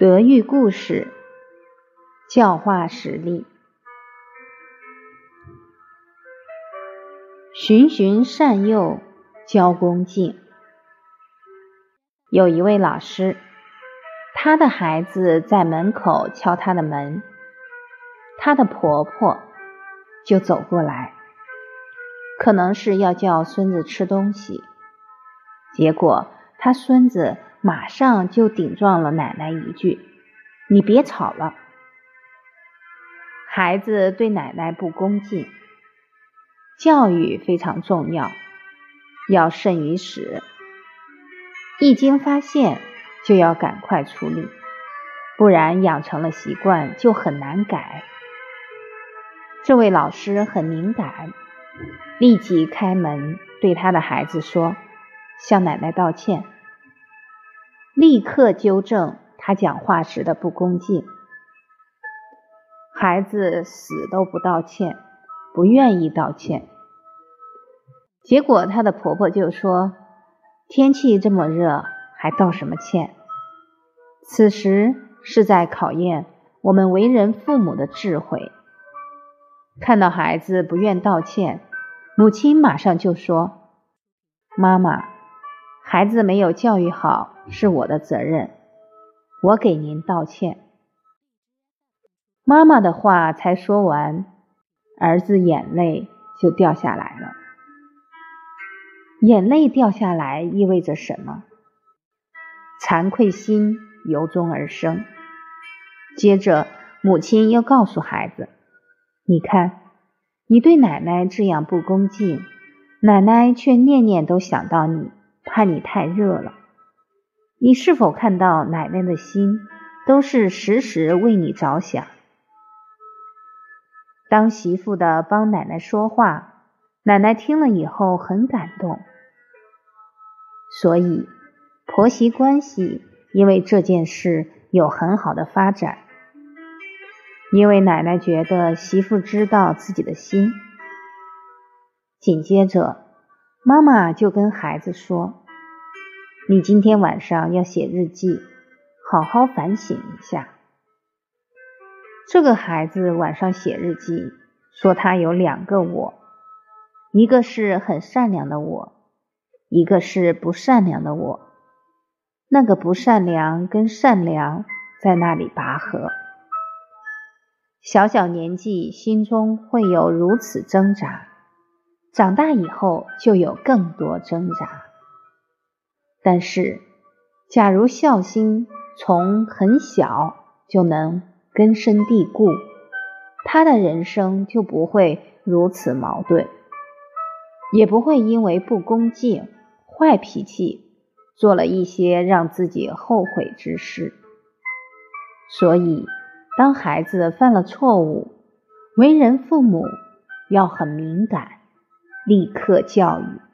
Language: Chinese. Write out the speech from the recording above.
德育故事，教化实例。循循善诱，教恭敬。有一位老师，他的孩子在门口敲他的门，他的婆婆就走过来，可能是要叫孙子吃东西，结果他孙子。马上就顶撞了奶奶一句：“你别吵了。”孩子对奶奶不恭敬，教育非常重要，要慎于始。一经发现，就要赶快处理，不然养成了习惯就很难改。这位老师很敏感，立即开门对他的孩子说：“向奶奶道歉。”立刻纠正他讲话时的不恭敬。孩子死都不道歉，不愿意道歉。结果他的婆婆就说：“天气这么热，还道什么歉？”此时是在考验我们为人父母的智慧。看到孩子不愿道歉，母亲马上就说：“妈妈。”孩子没有教育好是我的责任，我给您道歉。妈妈的话才说完，儿子眼泪就掉下来了。眼泪掉下来意味着什么？惭愧心由衷而生。接着，母亲又告诉孩子：“你看，你对奶奶这样不恭敬，奶奶却念念都想到你。”怕你太热了，你是否看到奶奶的心都是时时为你着想？当媳妇的帮奶奶说话，奶奶听了以后很感动，所以婆媳关系因为这件事有很好的发展。因为奶奶觉得媳妇知道自己的心，紧接着。妈妈就跟孩子说：“你今天晚上要写日记，好好反省一下。”这个孩子晚上写日记，说他有两个我，一个是很善良的我，一个是不善良的我。那个不善良跟善良在那里拔河。小小年纪，心中会有如此挣扎。长大以后就有更多挣扎，但是，假如孝心从很小就能根深蒂固，他的人生就不会如此矛盾，也不会因为不恭敬、坏脾气做了一些让自己后悔之事。所以，当孩子犯了错误，为人父母要很敏感。立刻教育。